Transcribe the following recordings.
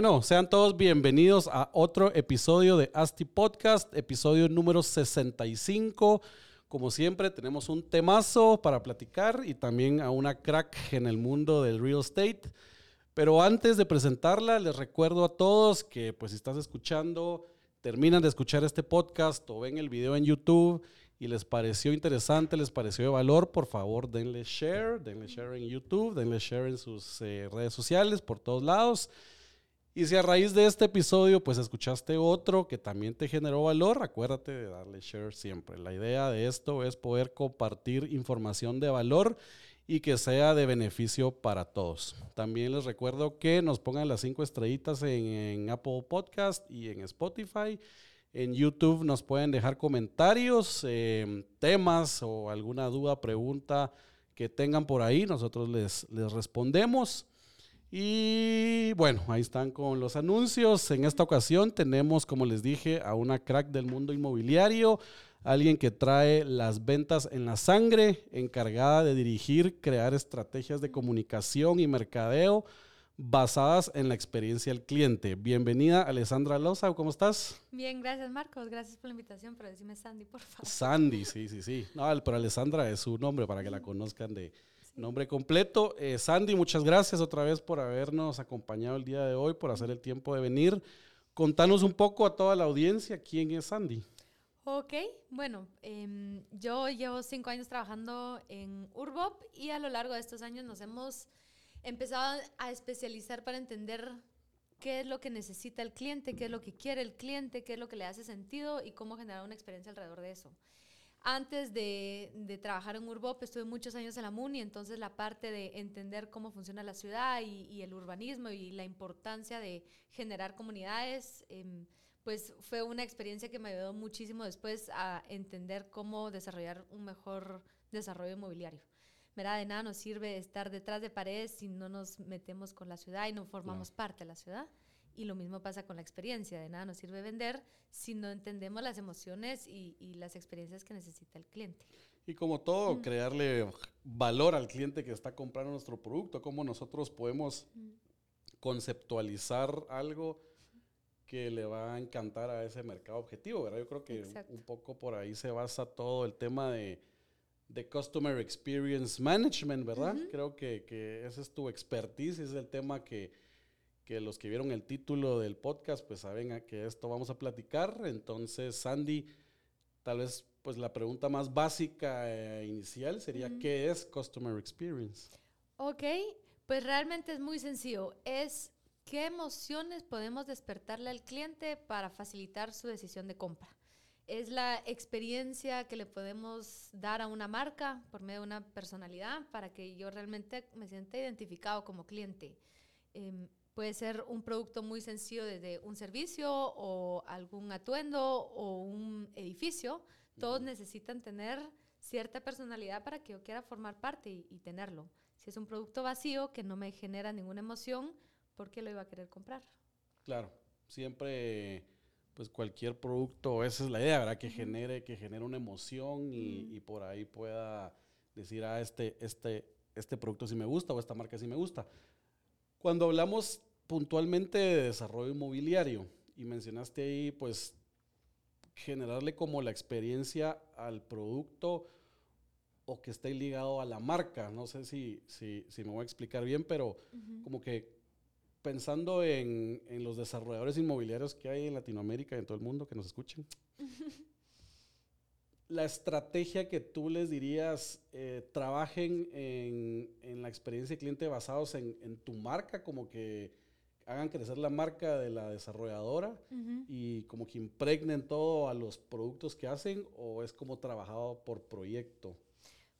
Bueno, sean todos bienvenidos a otro episodio de ASTI Podcast, episodio número 65. Como siempre, tenemos un temazo para platicar y también a una crack en el mundo del real estate. Pero antes de presentarla, les recuerdo a todos que pues si estás escuchando, terminan de escuchar este podcast o ven el video en YouTube y les pareció interesante, les pareció de valor, por favor denle share, denle share en YouTube, denle share en sus eh, redes sociales, por todos lados. Y si a raíz de este episodio pues escuchaste otro que también te generó valor, acuérdate de darle share siempre. La idea de esto es poder compartir información de valor y que sea de beneficio para todos. También les recuerdo que nos pongan las cinco estrellitas en, Apple Podcast y en Spotify. En YouTube nos pueden dejar comentarios, em, temas o alguna duda, pregunta que tengan por ahí. Nosotros les, les respondemos. Y bueno, ahí están con los anuncios. En esta ocasión tenemos, como les dije, a una crack del mundo inmobiliario, alguien que trae las ventas en la sangre, encargada de dirigir, crear estrategias de comunicación y mercadeo basadas en la experiencia del cliente. Bienvenida, Alessandra Loza, ¿cómo estás? Bien, gracias Marcos, gracias por la invitación, pero decime Sandy, por favor. Sandy, sí, sí, sí. No, pero Alessandra es su nombre para que la conozcan de, Nombre completo. Eh, Sandy, muchas gracias otra vez por habernos acompañado el día de hoy, por hacer el tiempo de venir. Contanos un poco a toda la audiencia quién es Sandy. Ok, bueno, em, yo llevo cinco años trabajando en Urbop y a lo largo de estos años nos hemos empezado a especializar para entender qué es lo que necesita el cliente, qué es lo que quiere el cliente, qué es lo que le hace sentido y cómo generar una experiencia alrededor de eso. Antes de, trabajar en Urbop estuve muchos años en la MUNI, entonces la parte de entender cómo funciona la ciudad y, el urbanismo y la importancia de generar comunidades, em, pues fue una experiencia que me ayudó muchísimo después a entender cómo desarrollar un mejor desarrollo inmobiliario. ¿verdad? De nada nos sirve estar detrás de paredes si no nos metemos con la ciudad y no formamos parte de la ciudad. Y lo mismo pasa con la experiencia. De nada nos sirve vender si no entendemos las emociones y, las experiencias que necesita el cliente. Y como todo, crearle valor al cliente que está comprando nuestro producto, cómo nosotros podemos conceptualizar algo que le va a encantar a ese mercado objetivo, ¿verdad? Yo creo que un poco por ahí se basa todo el tema de, de Customer Experience Management, ¿verdad? Creo que, que ese es tu expertise, es el tema que que los que vieron el título del podcast pues saben a que esto vamos a platicar. Entonces, Sandy, tal vez pues la pregunta más básica e inicial sería ¿qué es Customer Experience? Ok, pues realmente es muy sencillo. Es qué emociones podemos despertarle al cliente para facilitar su decisión de compra. Es la experiencia que le podemos dar a una marca por medio de una personalidad para que yo realmente me sienta identificado como cliente. Em, Puede ser un producto muy sencillo desde un servicio o algún atuendo o un edificio. Todos necesitan tener cierta personalidad para que yo quiera formar parte y, tenerlo. Si es un producto vacío que no me genera ninguna emoción, ¿por qué lo iba a querer comprar? Claro, siempre, pues cualquier producto, esa es la idea, ¿verdad? Que genere, que genere una emoción y, y, por ahí pueda decir, ah, este, este, este producto sí me gusta o esta marca sí me gusta. Cuando hablamos puntualmente de desarrollo inmobiliario y mencionaste ahí, pues, generarle como la experiencia al producto o que esté ligado a la marca. No sé si, si, si me voy a explicar bien, pero como que pensando en, en, los desarrolladores inmobiliarios que hay en Latinoamérica y en todo el mundo que nos escuchen. la estrategia que tú les dirías, eh, trabajen en, en, la experiencia de cliente basados en, en, tu marca, como que hagan crecer la marca de la desarrolladora y como que impregnen todo a los productos que hacen o es como trabajado por proyecto?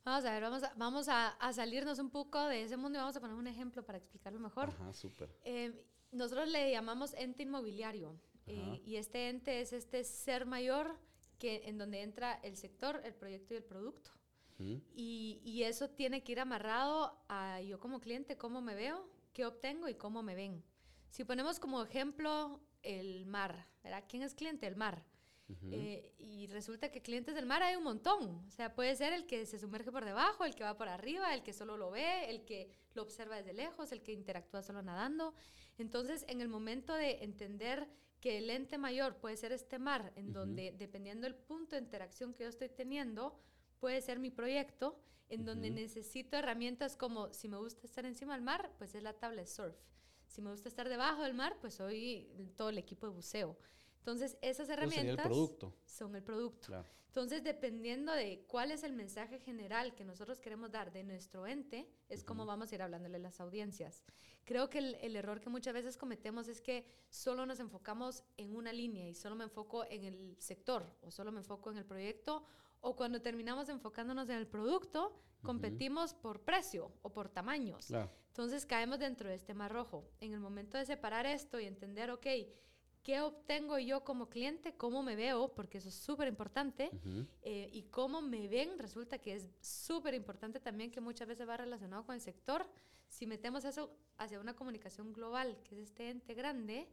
Vamos a ver, vamos a, vamos a, salirnos un poco de ese mundo y vamos a poner un ejemplo para explicarlo mejor. Ajá, súper. Eh, nosotros le llamamos ente inmobiliario eh, y este ente es este ser mayor que, en donde entra el sector, el proyecto y el producto. y, y, eso tiene que ir amarrado a yo como cliente, cómo me veo, qué obtengo y cómo me ven. Si ponemos como ejemplo el mar, ¿verdad? ¿Quién es cliente? El mar. Eh, y resulta que clientes del mar hay un montón. O sea, puede ser el que se sumerge por debajo, el que va por arriba, el que solo lo ve, el que lo observa desde lejos, el que interactúa solo nadando. Entonces, en el momento de entender que el ente mayor puede ser este mar, en donde, dependiendo del punto de interacción que yo estoy teniendo, puede ser mi proyecto, en donde necesito herramientas como, si me gusta estar encima del mar, pues es la tabla de surf. Si me gusta estar debajo del mar, pues soy todo el equipo de buceo. Entonces, esas herramientas son el producto. Entonces, dependiendo de cuál es el mensaje general que nosotros queremos dar de nuestro ente, es como vamos a ir hablándole a las audiencias. Creo que el, el, error que muchas veces cometemos es que solo nos enfocamos en una línea y solo me enfoco en el sector o solo me enfoco en el proyecto o cuando terminamos enfocándonos en el producto, competimos por precio o por tamaños. Entonces caemos dentro de este mar rojo. En el momento de separar esto y entender, ok, ¿qué obtengo yo como cliente? ¿Cómo me veo? Porque eso es súper importante. Eh, y cómo me ven, resulta que es súper importante también que muchas veces va relacionado con el sector. Si metemos eso hacia una comunicación global, que es este ente grande,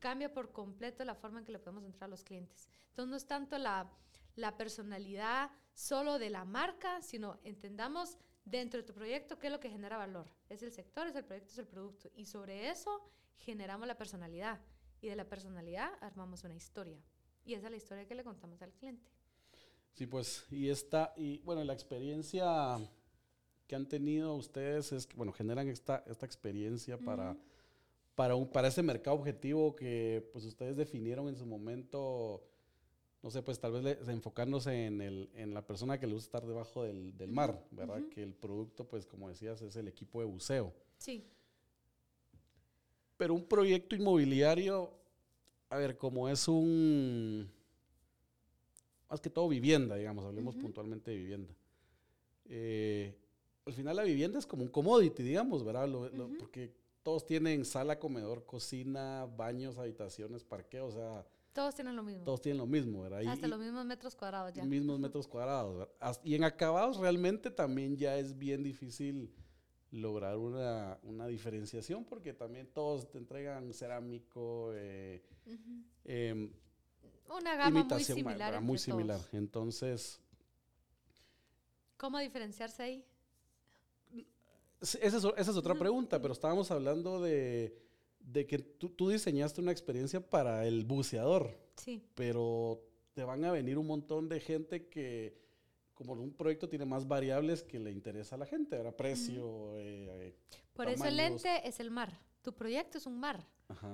cambia por completo la forma en que le podemos entrar a los clientes. Entonces no es tanto la la personalidad solo de la marca, sino entendamos dentro de tu proyecto qué es lo que genera valor. Es el sector, es el proyecto, es el producto. Y sobre eso generamos la personalidad. Y de la personalidad armamos una historia. Y esa es la historia que le contamos al cliente. Sí, pues, y esta, y bueno, la experiencia que han tenido ustedes es que, bueno, generan esta, esta experiencia para, para, un, para ese mercado objetivo que pues ustedes definieron en su momento no sé, pues tal vez enfocándose en, el, en la persona que le gusta estar debajo del, del mar, ¿verdad? Que el producto, pues como decías, es el equipo de buceo. Sí. Pero un proyecto inmobiliario, a ver, como es un, más que todo vivienda, digamos, hablemos puntualmente de vivienda. Eh, al final la vivienda es como un commodity, digamos, ¿verdad? porque todos tienen sala, comedor, cocina, baños, habitaciones, parqueo, o sea todos tienen lo mismo. Todos tienen lo mismo, ¿verdad? Hasta los mismos metros cuadrados ya. Mismos metros cuadrados. ¿verdad? Y en acabados realmente también ya es bien difícil lograr una, una diferenciación porque también todos te entregan cerámico, eh, em, una gama muy similar. Muy similar. Entonces... ¿Cómo diferenciarse ahí? Esa es, esa es otra pregunta, pero estábamos hablando de de que tú, tú, diseñaste una experiencia para el buceador. Sí. Pero te van a venir un montón de gente que, como un proyecto tiene más variables que le interesa a la gente, ¿verdad? Precio. Eh, Por eso el lente es el mar. Tu proyecto es un mar.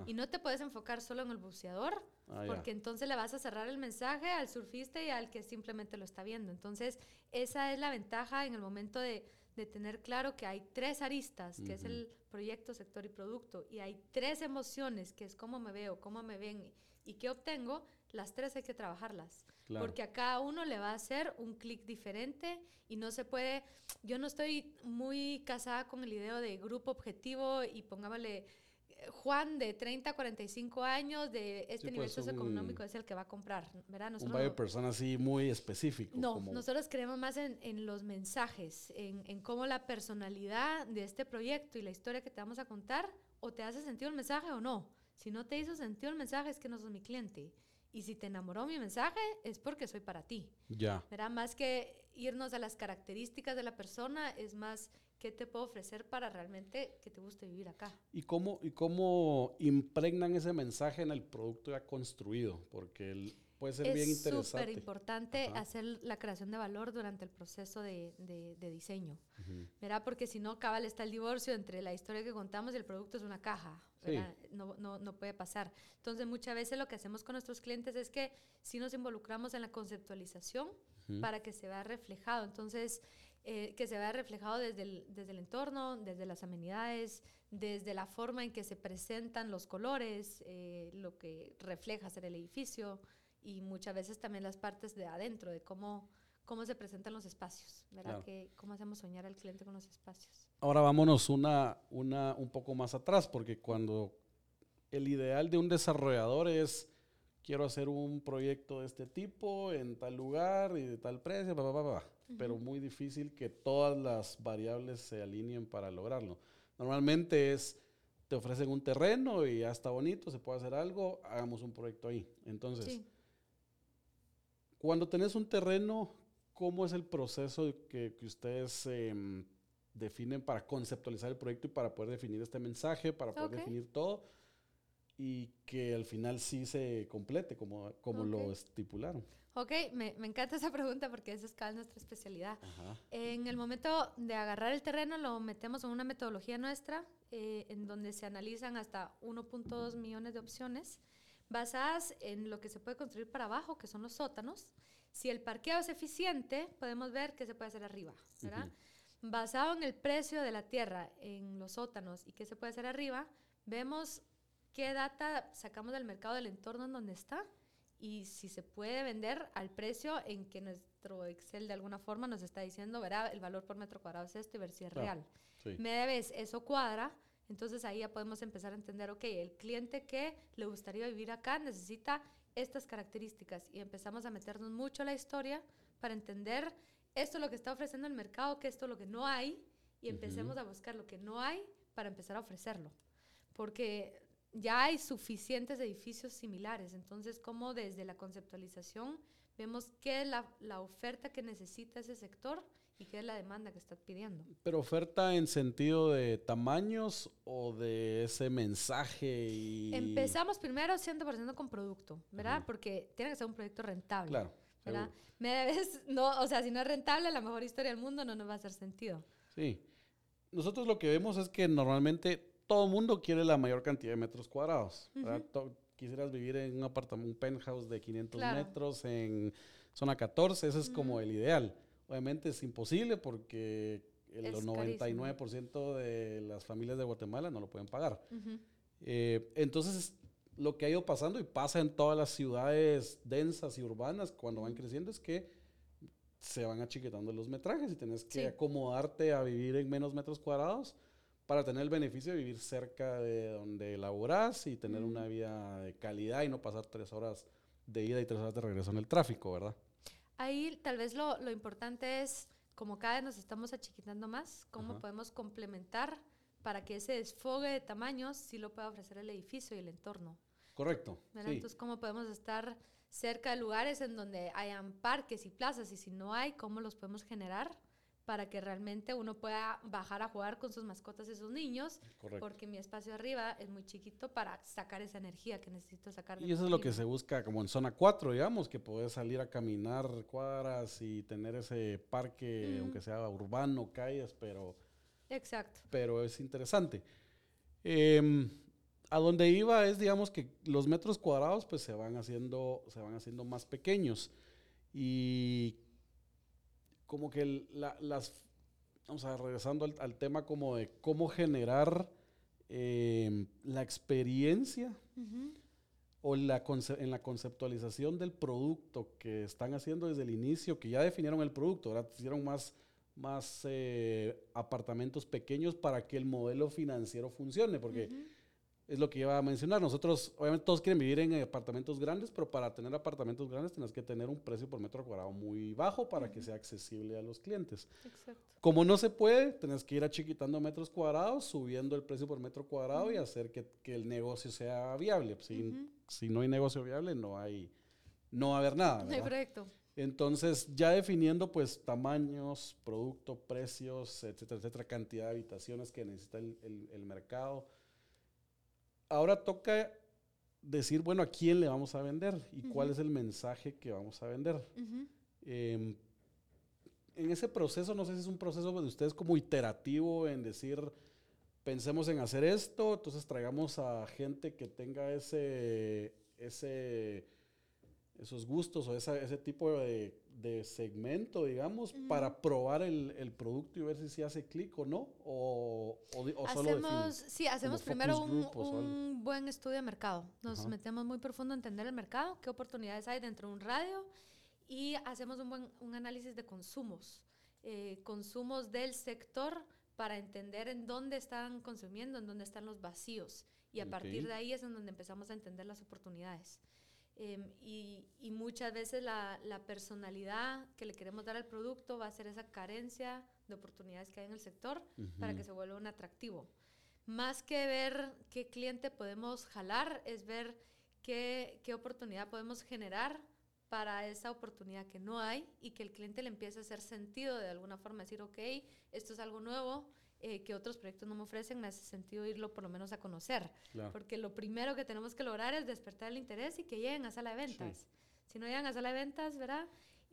Y no te puedes enfocar solo en el buceador, ah, porque entonces le vas a cerrar el mensaje al surfista y al que simplemente lo está viendo. Entonces, esa es la ventaja en el momento de de tener claro que hay tres aristas, que es el proyecto, sector y producto, y hay tres emociones, que es cómo me veo, cómo me ven y qué obtengo, las tres hay que trabajarlas. Porque a cada uno le va a hacer un clic diferente y no se puede, yo no estoy muy casada con el idea de grupo objetivo y pongámosle Juan de 30 a 45 años de este nivel pues, socioeconómico es el que va a comprar, ¿verdad? Nosotros un de persona así muy específico. No, nosotros creemos más en, en los mensajes, en, en, cómo la personalidad de este proyecto y la historia que te vamos a contar o te hace sentido el mensaje o no. Si no te hizo sentido el mensaje es que no sos mi cliente. Y si te enamoró mi mensaje es porque soy para ti. Ya. ¿Verdad? Más que irnos a las características de la persona, es más ¿Qué te puedo ofrecer para realmente que te guste vivir acá? ¿Y cómo, y cómo impregnan ese mensaje en el producto ya construido? Porque puede ser bien interesante. Es súper importante hacer la creación de valor durante el proceso de, de, diseño. ¿Verdad? Porque si no, cabal está el divorcio entre la historia que contamos y el producto es una caja. No, no, no, puede pasar. Entonces, muchas veces lo que hacemos con nuestros clientes es que si nos involucramos en la conceptualización para que se vea reflejado. Entonces, eh, que se vea reflejado desde el, desde el entorno, desde las amenidades, desde la forma en que se presentan los colores, eh, lo que refleja ser el edificio y muchas veces también las partes de adentro, de cómo, cómo se presentan los espacios, ¿verdad? Que, cómo hacemos soñar al cliente con los espacios. Ahora vámonos una, una, un poco más atrás, porque cuando el ideal de un desarrollador es quiero hacer un proyecto de este tipo en tal lugar y de tal precio, bla, bla, bla, pero muy difícil que todas las variables se alineen para lograrlo. Normalmente es, te ofrecen un terreno y ya está bonito, se puede hacer algo, hagamos un proyecto ahí. Entonces, cuando tenés un terreno, ¿cómo es el proceso que, que ustedes em, definen para conceptualizar el proyecto y para poder definir este mensaje, para poder definir todo? Y que al final sí se complete como, como lo estipularon. Ok, me, me, encanta esa pregunta porque esa es cada nuestra especialidad. En el momento de agarrar el terreno lo metemos en una metodología nuestra eh, en donde se analizan hasta 1.2 millones de opciones basadas en lo que se puede construir para abajo, que son los sótanos. Si el parqueo es eficiente, podemos ver qué se puede hacer arriba, ¿verdad? Basado en el precio de la tierra en los sótanos y qué se puede hacer arriba, vemos qué data sacamos del mercado del entorno en donde está y si se puede vender al precio en que nuestro Excel de alguna forma nos está diciendo, verá, el valor por metro cuadrado es esto y ver si es real. Me debes, eso cuadra, entonces ahí ya podemos empezar a entender, ok, el cliente que le gustaría vivir acá necesita estas características y empezamos a meternos mucho a la historia para entender esto es lo que está ofreciendo el mercado, que esto es lo que no hay y empecemos a buscar lo que no hay para empezar a ofrecerlo. Porque ya hay suficientes edificios similares. Entonces, como desde la conceptualización vemos qué es la, la, oferta que necesita ese sector y qué es la demanda que está pidiendo. Pero oferta en sentido de tamaños o de ese mensaje y... Empezamos primero 100% con producto, ¿verdad? Porque tiene que ser un proyecto rentable. Claro. ¿verdad? Me debes, no, o sea, si no es rentable, la mejor historia del mundo no nos va a hacer sentido. Sí. Nosotros lo que vemos es que normalmente todo el mundo quiere la mayor cantidad de metros cuadrados. Quisieras vivir en un apartamento, un penthouse de 500 metros en zona 14, ese es como el ideal. Obviamente es imposible porque el 99% de las familias de Guatemala no lo pueden pagar. Eh, entonces, lo que ha ido pasando y pasa en todas las ciudades densas y urbanas cuando van creciendo es que se van achiquetando los metrajes y tienes que acomodarte a vivir en menos metros cuadrados para tener el beneficio de vivir cerca de donde laboras y tener una vida de calidad y no pasar tres horas de ida y tres horas de regreso en el tráfico, ¿verdad? Ahí tal vez lo, lo importante es, como cada vez nos estamos achiquitando más, cómo podemos complementar para que ese desfogue de tamaños sí lo pueda ofrecer el edificio y el entorno. Correcto. Entonces, cómo podemos estar cerca de lugares en donde hayan parques y plazas y si no hay, cómo los podemos generar para que realmente uno pueda bajar a jugar con sus mascotas y sus niños, porque mi espacio arriba es muy chiquito para sacar esa energía que necesito sacar. Y eso es lo que se busca como en zona 4, digamos, que puedes salir a caminar cuadras y tener ese parque, aunque sea urbano, calles, pero... Exacto. Pero es interesante. Em, a donde iba es, digamos, que los metros cuadrados pues se van haciendo, se van haciendo más pequeños. Y como que las, vamos a regresando al, tema como de cómo generar em, la experiencia o la en la conceptualización del producto que están haciendo desde el inicio, que ya definieron el producto, ahora hicieron más, más eh, apartamentos pequeños para que el modelo financiero funcione, porque es lo que iba a mencionar. Nosotros, obviamente, todos quieren vivir en apartamentos grandes, pero para tener apartamentos grandes tienes que tener un precio por metro cuadrado muy bajo para que sea accesible a los clientes. Exacto. Como no se puede, tienes que ir achiquitando metros cuadrados, subiendo el precio por metro cuadrado y hacer que, que, el negocio sea viable. Si, si, no hay negocio viable, no hay, no va a haber nada. No hay proyecto. Entonces, ya definiendo pues tamaños, producto, precios, etcétera, etcétera, cantidad de habitaciones que necesita el, el, el mercado ahora toca decir, bueno, a quién le vamos a vender y cuál es el mensaje que vamos a vender. Em, en ese proceso, no sé si es un proceso de ustedes como iterativo en decir, pensemos en hacer esto, entonces traigamos a gente que tenga ese, ese, esos gustos o ese tipo de, de segmento, digamos, para probar el, el, producto y ver si, si hace clic o no, o, o, hacemos, Sí, hacemos primero un, un buen estudio de mercado. Nos metemos muy profundo a entender el mercado, qué oportunidades hay dentro de un radio y hacemos un buen un análisis de consumos, eh, consumos del sector para entender en dónde están consumiendo, en dónde están los vacíos. Y a partir de ahí es en donde empezamos a entender las oportunidades. Em, y, y, muchas veces la, la, personalidad que le queremos dar al producto va a ser esa carencia de oportunidades que hay en el sector para que se vuelva un atractivo. Más que ver qué cliente podemos jalar, es ver qué, qué oportunidad podemos generar para esa oportunidad que no hay y que el cliente le empiece a hacer sentido de alguna forma, decir, ok, esto es algo nuevo, eh, que otros proyectos no me ofrecen, me hace sentido irlo por lo menos a conocer. Porque lo primero que tenemos que lograr es despertar el interés y que lleguen a sala de ventas. Si no llegan a sala de ventas, ¿verdad?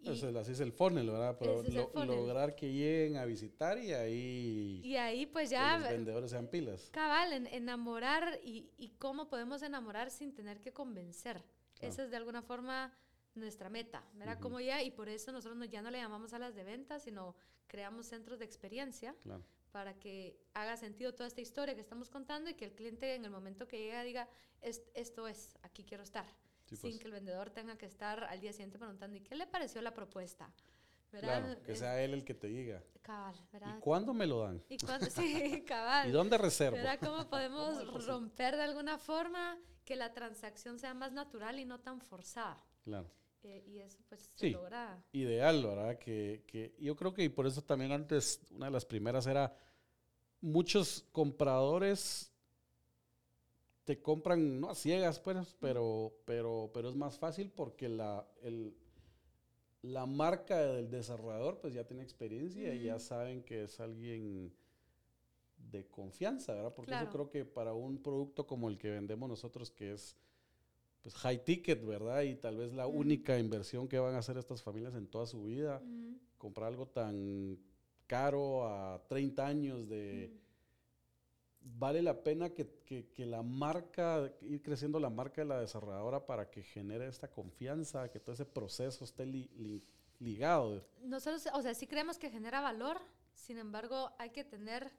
Y así es el funnel, ¿verdad? Pero lograr que lleguen a visitar y ahí... Y ahí pues ya... los vendedores sean pilas. Cabal, enamorar y, y, cómo podemos enamorar sin tener que convencer. Esa es de alguna forma nuestra meta, ¿verdad? Como ya, y por eso nosotros ya no le llamamos salas de ventas, sino creamos centros de experiencia claro para que haga sentido toda esta historia que estamos contando y que el cliente en el momento que llega diga, esto es, aquí quiero estar. sin pues. que el vendedor tenga que estar al día siguiente preguntando, ¿y qué le pareció la propuesta? Claro, que sea él el que te diga. Cabal, ¿verdad? ¿Y cuándo me lo dan? ¿Y cuándo? Sí, cabal. ¿Y dónde reservo? ¿Verdad? ¿Cómo podemos romper de alguna forma que la transacción sea más natural y no tan forzada? Claro. Eh, y eso pues se logra. Ideal, ¿verdad? Que, que yo creo que y por eso también antes, una de las primeras era, muchos compradores te compran, no a ciegas, pues, pero, pero, pero es más fácil porque la, el, la marca del desarrollador pues ya tiene experiencia y ya saben que es alguien de confianza, ¿verdad? Porque yo creo que para un producto como el que vendemos nosotros, que es pues high ticket, ¿verdad? Y tal vez la única inversión que van a hacer estas familias en toda su vida, comprar algo tan caro a 30 años de... Vale la pena que, que, la marca, ir creciendo la marca de la desarrolladora para que genere esta confianza, que todo ese proceso esté ligado. Nosotros, o sea, sí creemos que genera valor, sin embargo, hay que tener,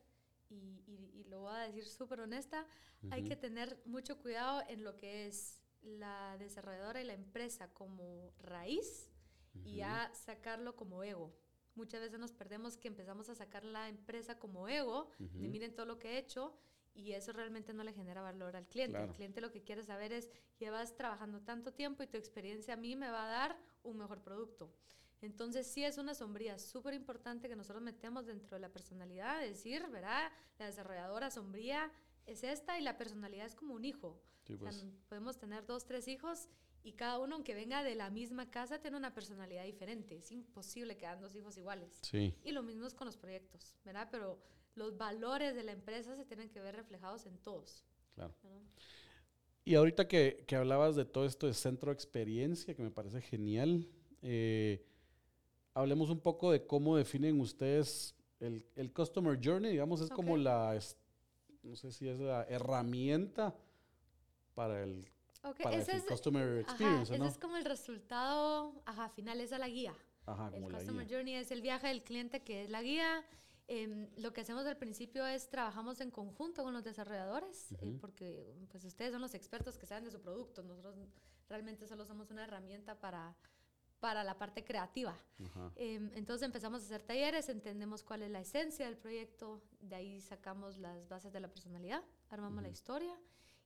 y, y, lo voy a decir súper honesta, hay que tener mucho cuidado en lo que es la desarrolladora y la empresa como raíz y a sacarlo como ego. Muchas veces nos perdemos que empezamos a sacar la empresa como ego, de miren todo lo que he hecho, y eso realmente no le genera valor al cliente. El cliente lo que quiere saber es, llevas trabajando tanto tiempo y tu experiencia a mí me va a dar un mejor producto. Entonces sí es una sombría súper importante que nosotros metemos dentro de la personalidad, decir, ¿verdad? La desarrolladora sombría es esta y la personalidad es como un hijo. Pues. podemos tener dos, tres hijos y cada uno, aunque venga de la misma casa, tiene una personalidad diferente. Es imposible que hagan dos hijos iguales. Y lo mismo es con los proyectos, ¿verdad? Pero los valores de la empresa se tienen que ver reflejados en todos. Claro. Y ahorita que, que, hablabas de todo esto de centro de experiencia, que me parece genial, eh, hablemos un poco de cómo definen ustedes el, el Customer Journey, digamos, es como la, no sé si es la herramienta para el, para el Customer Experience, Ese es como el resultado, ajá, final, esa es la guía. el Customer Journey es el viaje del cliente que es la guía. Em, lo que hacemos al principio es trabajamos en conjunto con los desarrolladores, eh, porque pues ustedes son los expertos que saben de su producto. Nosotros realmente solo somos una herramienta para, para la parte creativa. Em, entonces empezamos a hacer talleres, entendemos cuál es la esencia del proyecto, de ahí sacamos las bases de la personalidad, armamos la historia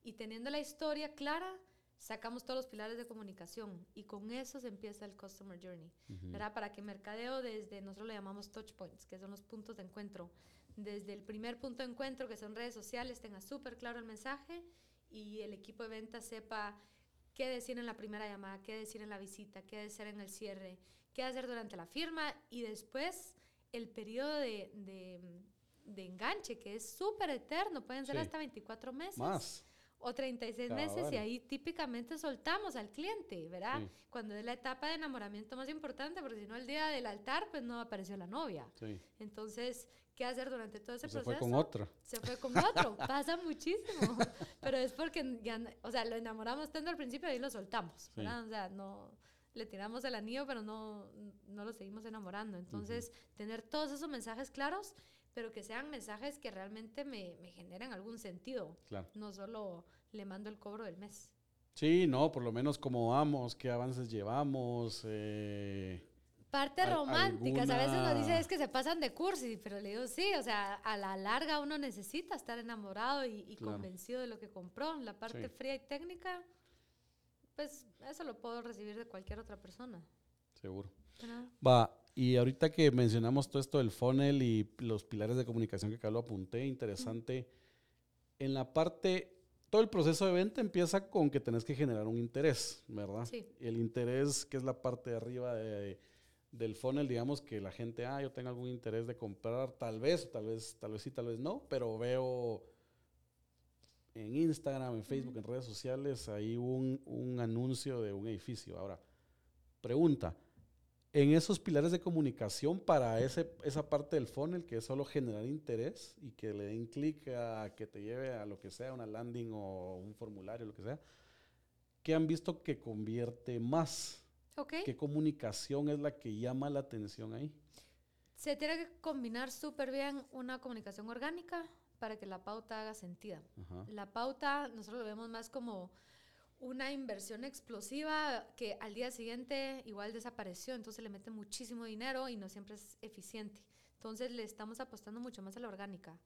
y teniendo la historia clara, sacamos todos los pilares de comunicación y con eso se empieza el Customer Journey, ¿verdad? Para que mercadeo desde, nosotros lo llamamos touch points, que son los puntos de encuentro, desde el primer punto de encuentro, que son redes sociales, tenga súper claro el mensaje y el equipo de ventas sepa qué decir en la primera llamada, qué decir en la visita, qué decir en el cierre, qué hacer durante la firma y después el periodo de, de, enganche, que es súper eterno, pueden ser hasta 24 meses. Más o 36 meses y ahí típicamente soltamos al cliente, ¿verdad? Cuando es la etapa de enamoramiento más importante, porque si no el día del altar, pues no apareció la novia. Entonces, ¿qué hacer durante todo ese proceso? Se fue con otro. Se fue con otro, pasa muchísimo, pero es porque ya, o sea, lo enamoramos tanto al principio y ahí lo soltamos, ¿verdad? O sea, no le tiramos el anillo, pero no, no lo seguimos enamorando. Entonces, tener todos esos mensajes claros pero que sean mensajes que realmente me, me generen algún sentido. Claro. No solo le mando el cobro del mes. Sí, no, por lo menos cómo vamos, qué avances llevamos. Eh, Parte romántica, a veces nos dice es que se pasan de cursi, pero le digo sí, o sea, a la larga uno necesita estar enamorado y, convencido de lo que compró. La parte fría y técnica, pues eso lo puedo recibir de cualquier otra persona. Seguro. Va, y ahorita que mencionamos todo esto del funnel y los pilares de comunicación que acá lo apunté, interesante. En la parte, todo el proceso de venta empieza con que tenés que generar un interés, ¿verdad? Sí. Y el interés, que es la parte de arriba de- del funnel, digamos que la gente, ah, yo tengo algún interés de comprar, tal vez, tal vez, tal vez sí, tal vez no, pero veo en Instagram, en Facebook, en redes sociales, hay un, un anuncio de un edificio. Ahora, pregunta, en esos pilares de comunicación para ese, esa parte del funnel, que es solo generar interés y que le den clic a que te lleve a lo que sea, una landing o un formulario, lo que sea, ¿qué han visto que convierte más? ¿Qué comunicación es la que llama la atención ahí? Se tiene que combinar súper bien una comunicación orgánica para que la pauta haga sentido. Ajá. La pauta nosotros lo vemos más como una inversión explosiva que al día siguiente igual desapareció, entonces le mete muchísimo dinero y no siempre es eficiente. Entonces le estamos apostando mucho más a la orgánica.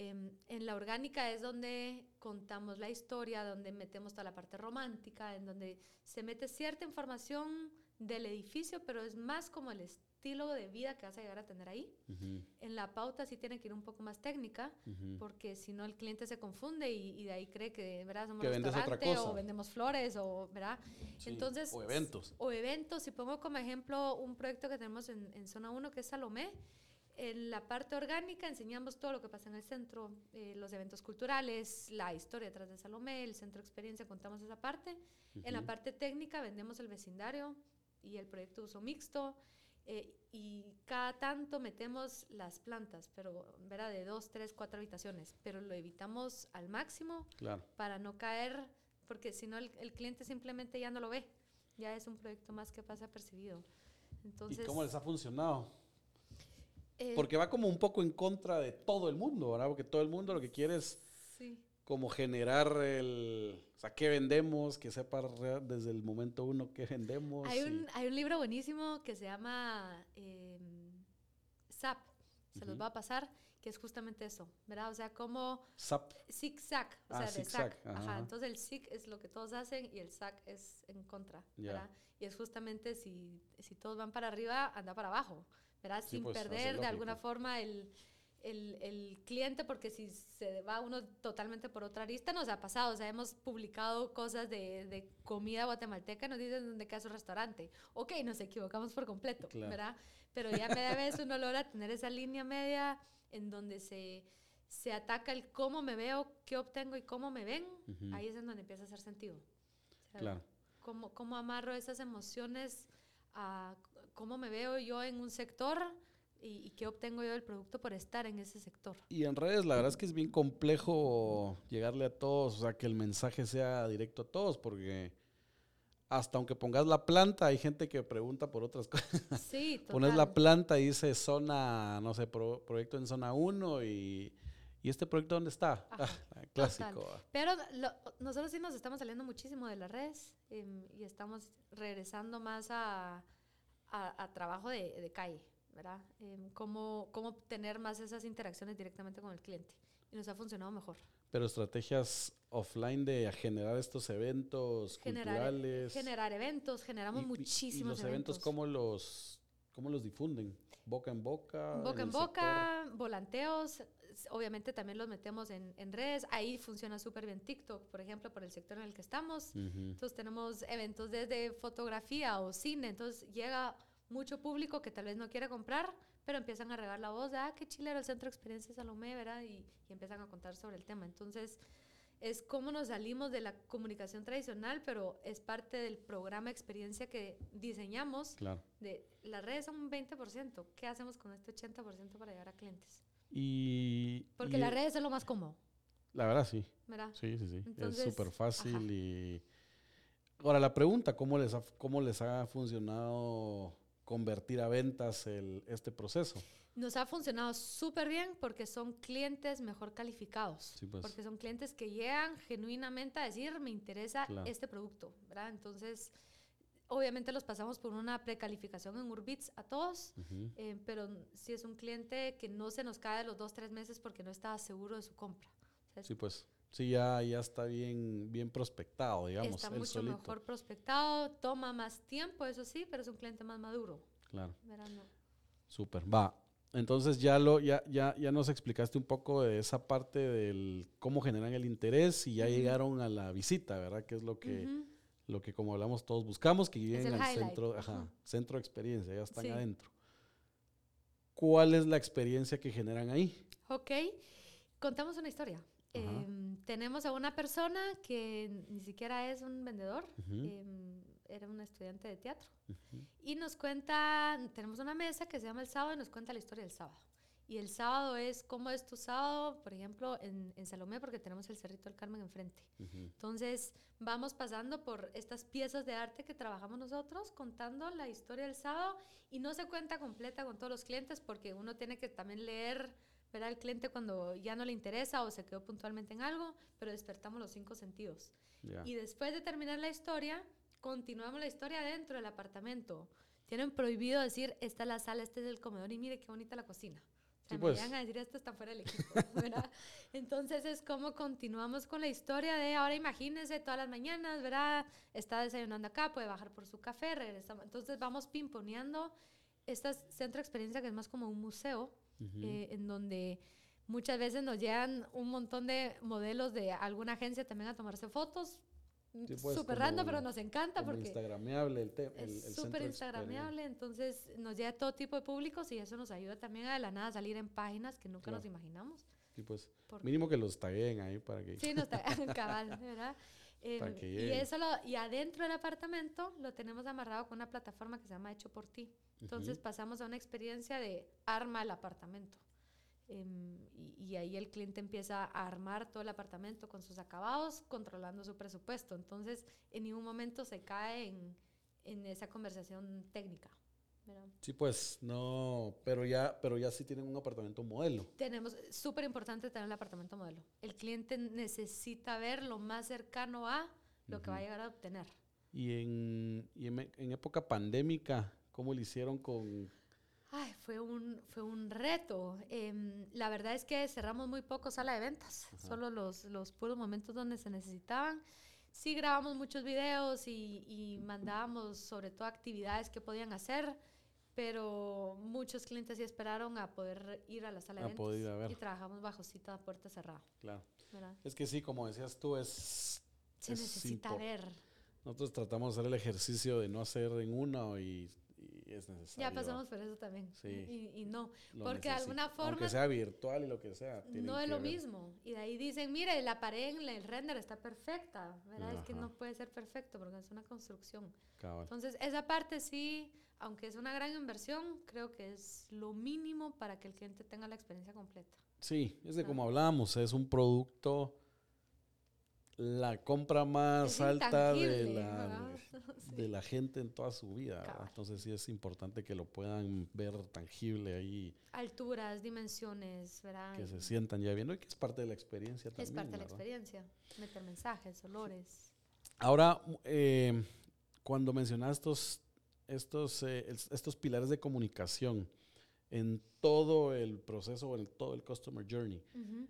Em, en la orgánica es donde contamos la historia, donde metemos toda la parte romántica, en donde se mete cierta información del edificio, pero es más como el estilo de vida que vas a llegar a tener ahí. Ujú, En la pauta sí tiene que ir un poco más técnica, porque si no el cliente se confunde y, y de ahí cree que ¿verdad? somos Que restaurante o vendemos flores o ¿verdad? Sí, Entonces, o eventos. O eventos, si pongo como ejemplo un proyecto que tenemos en, en zona 1 que es Salomé, en la parte orgánica enseñamos todo lo que pasa en el centro, eh, los eventos culturales, la historia detrás de Salomé, el centro de experiencia, contamos esa parte. En la parte técnica vendemos el vecindario y el proyecto de uso mixto. eh, y cada tanto metemos las plantas, pero verá de dos, tres, cuatro habitaciones, pero lo evitamos al máximo Claro. para no caer, porque si no el, el cliente simplemente ya no lo ve, ya es un proyecto más que pasa percibido. Entonces, ¿Y cómo les ha funcionado? Eh, Porque va como un poco en contra de todo el mundo, ¿verdad? Porque todo el mundo lo que quiere es sí, como generar el... O sea, ¿qué vendemos? Que sepa desde el momento uno qué vendemos. hay y- un, hay un libro buenísimo que se llama eh, SAP, se los Ujú. va a pasar, que es justamente eso, ¿verdad? O sea, como SAP. zig-zag, o Ah, sea, de zig-zag, SAC. ajá, Ajá, entonces el zig es lo que todos hacen y el SAC es en contra, Ya. ¿verdad? Y es justamente si, si todos van para arriba, anda para abajo, ¿verdad? Sí, Sin pues, perder de alguna forma el, el, el cliente, porque si se va uno totalmente por otra arista, nos ha pasado, o sea, hemos publicado cosas de, de comida guatemalteca, nos dicen dónde queda su restaurante. Ok, nos equivocamos por completo, Claro. ¿verdad? Pero ya media vez uno logra tener esa línea media en donde se, se ataca el cómo me veo, qué obtengo y cómo me ven, Ujú. ahí es en donde empieza a hacer sentido. O sea, Claro. Cómo, cómo amarro esas emociones a cómo me veo yo en un sector y, y qué obtengo yo del producto por estar en ese sector. Y en redes, la verdad es que es bien complejo llegarle a todos, o sea, que el mensaje sea directo a todos, porque hasta aunque pongas la planta, hay gente que pregunta por otras cosas. Sí, total. Pones la planta y dice zona, no sé, pro- proyecto en zona 1 y, ¿y este proyecto dónde está? Ajá, Ah, clásico. ah. Pero lo- nosotros sí nos estamos saliendo muchísimo de las redes em, y estamos regresando más a, a- a trabajo de, de calle, ¿verdad? Em, cómo, cómo tener más esas interacciones directamente con el cliente. Y nos ha funcionado mejor. Pero estrategias offline de generar estos eventos Generar, culturales. generar eventos, generamos y- muchísimos Y los eventos, ¿cómo los, cómo los difunden? ¿Boca en boca? Boca el en boca, volanteos, s- obviamente también los metemos en, en redes. Ahí funciona súper bien TikTok, por ejemplo, por el sector en el que estamos. Entonces tenemos eventos desde fotografía o cine, entonces llega mucho público que tal vez no quiere comprar, pero empiezan a regar la voz de, ah, qué chilero el Centro de Experiencia Salomé, ¿verdad? Y, y empiezan a contar sobre el tema. Entonces es cómo nos salimos de la comunicación tradicional, pero es parte del programa experiencia que diseñamos. Claro. De, las redes son un 20%, ¿qué hacemos con este 80% para llegar a clientes? Y, Porque y las redes es lo más cómodo, La verdad, sí. ¿verdad? Sí, sí, sí. Entonces, es súper fácil ajá. y... Ahora, la pregunta, ¿cómo les ha, cómo les ha funcionado convertir a ventas el, este proceso? Nos ha funcionado súper bien porque son clientes mejor calificados. Sí, pues. Porque son clientes que llegan genuinamente a decir, me interesa Claro. este producto, ¿verdad? Entonces, obviamente los pasamos por una precalificación en Urbits a todos, Ujú. eh, pero si es un cliente que no se nos cae de los dos, tres meses porque no estaba seguro de su compra. O sea, es- Sí, pues. Sí, ya, ya está bien, bien prospectado, digamos. Está mucho solito. mejor prospectado, toma más tiempo, eso sí, pero es un cliente más maduro. Claro, ¿verdad? No. súper. Va. Entonces ya lo, ya, ya, ya nos explicaste un poco de esa parte del cómo generan el interés y ya Ujú. llegaron a la visita, ¿verdad? Que es lo que, Ujú. Lo que como hablamos todos buscamos, que lleguen al highlight, centro, ajá, ajá. centro de experiencia, ya están Sí. adentro. ¿Cuál es la experiencia que generan ahí? Ok, contamos una historia. Em, tenemos a una persona que ni siquiera es un vendedor, Ujú, em, era una estudiante de teatro. ujú, Y nos cuenta, tenemos una mesa que se llama el sábado y nos cuenta la historia del sábado. Y el sábado es cómo es tu sábado, por ejemplo, en, en Salomé, porque tenemos el Cerrito del Carmen enfrente. ujú. Entonces, vamos pasando por estas piezas de arte que trabajamos nosotros, contando la historia del sábado y no se cuenta completa con todos los clientes porque uno tiene que también leer, ver al cliente cuando ya no le interesa o se quedó puntualmente en algo, pero despertamos los cinco sentidos. Ya. Y después de terminar la historia, continuamos la historia dentro del apartamento. Tienen prohibido decir, esta es la sala, este es el comedor y mire qué bonita la cocina. Sea, Sí, me pues. a decir, esto está fuera del equipo, ¿verdad? Entonces es como continuamos con la historia de, ahora imagínense, todas las mañanas, ¿verdad? Está desayunando acá, puede bajar por su café, regresamos. Entonces vamos pimponeando esta centro de experiencia que es más como un museo, eh, en donde muchas veces nos llegan un montón de modelos de alguna agencia también a tomarse fotos. Sí, pues, súper random, pero nos encanta porque instagrameable el tema. es súper instagramiable, entonces nos llega a todo tipo de públicos y eso nos ayuda también a de la nada salir en páginas que nunca Claro. nos imaginamos. Sí, pues, mínimo que los taguen ahí para que... Sí, no está cabal, ¿verdad? Em, Para que y eso lo, y adentro del apartamento lo tenemos amarrado con una plataforma que se llama Hecho por ti. Entonces pasamos a una experiencia de arma el apartamento. Em, y, y ahí el cliente empieza a armar todo el apartamento con sus acabados, controlando su presupuesto. Entonces, en ningún momento se cae en, en esa conversación técnica. ¿verdad? Sí, pues, no, pero ya, pero ya sí tienen un apartamento modelo. Tenemos, súper importante tener el apartamento modelo. El cliente necesita ver lo más cercano a lo que va a llegar a obtener. Y en, y en, en época pandémica, ¿cómo lo hicieron con...? Ay, fue un, fue un reto. Em, la verdad es que cerramos muy poco sala de ventas, solo los, los puros momentos donde se necesitaban. Sí grabamos muchos videos y, y mandábamos sobre todo actividades que podían hacer, pero muchos clientes sí esperaron a poder ir a la sala de ventas. Y trabajamos bajo cita a puerta cerrada. Claro. ¿verdad? Es que sí, como decías tú, es... Se es necesita ver. Nosotros tratamos de hacer el ejercicio de no hacer en uno y, y es necesario. Ya pasamos por eso también. Sí. Y, y no, lo porque de necesi- alguna Aunque forma sea virtual y lo que sea. no es lo ver. mismo. Y de ahí dicen, mire, la pared en el render está perfecta, ¿verdad? Es que no puede ser perfecto porque es una construcción. Cabal. Entonces, esa parte sí, aunque es una gran inversión, creo que es lo mínimo para que el cliente tenga la experiencia completa. Sí, es de Ah. como hablábamos, es un producto, la compra más alta de la, ¿verdad? Sí. de la gente en toda su vida. ¿verdad? Entonces sí es importante que lo puedan ver tangible ahí, Alturas, dimensiones, ¿verdad? que se sientan ya viendo y que es parte de la experiencia también. es parte de la ¿verdad? experiencia. Meter mensajes, olores. Ahora, eh, cuando mencionas estos, estos, eh, es- estos pilares de comunicación en todo el proceso, en todo el customer journey, Ujú.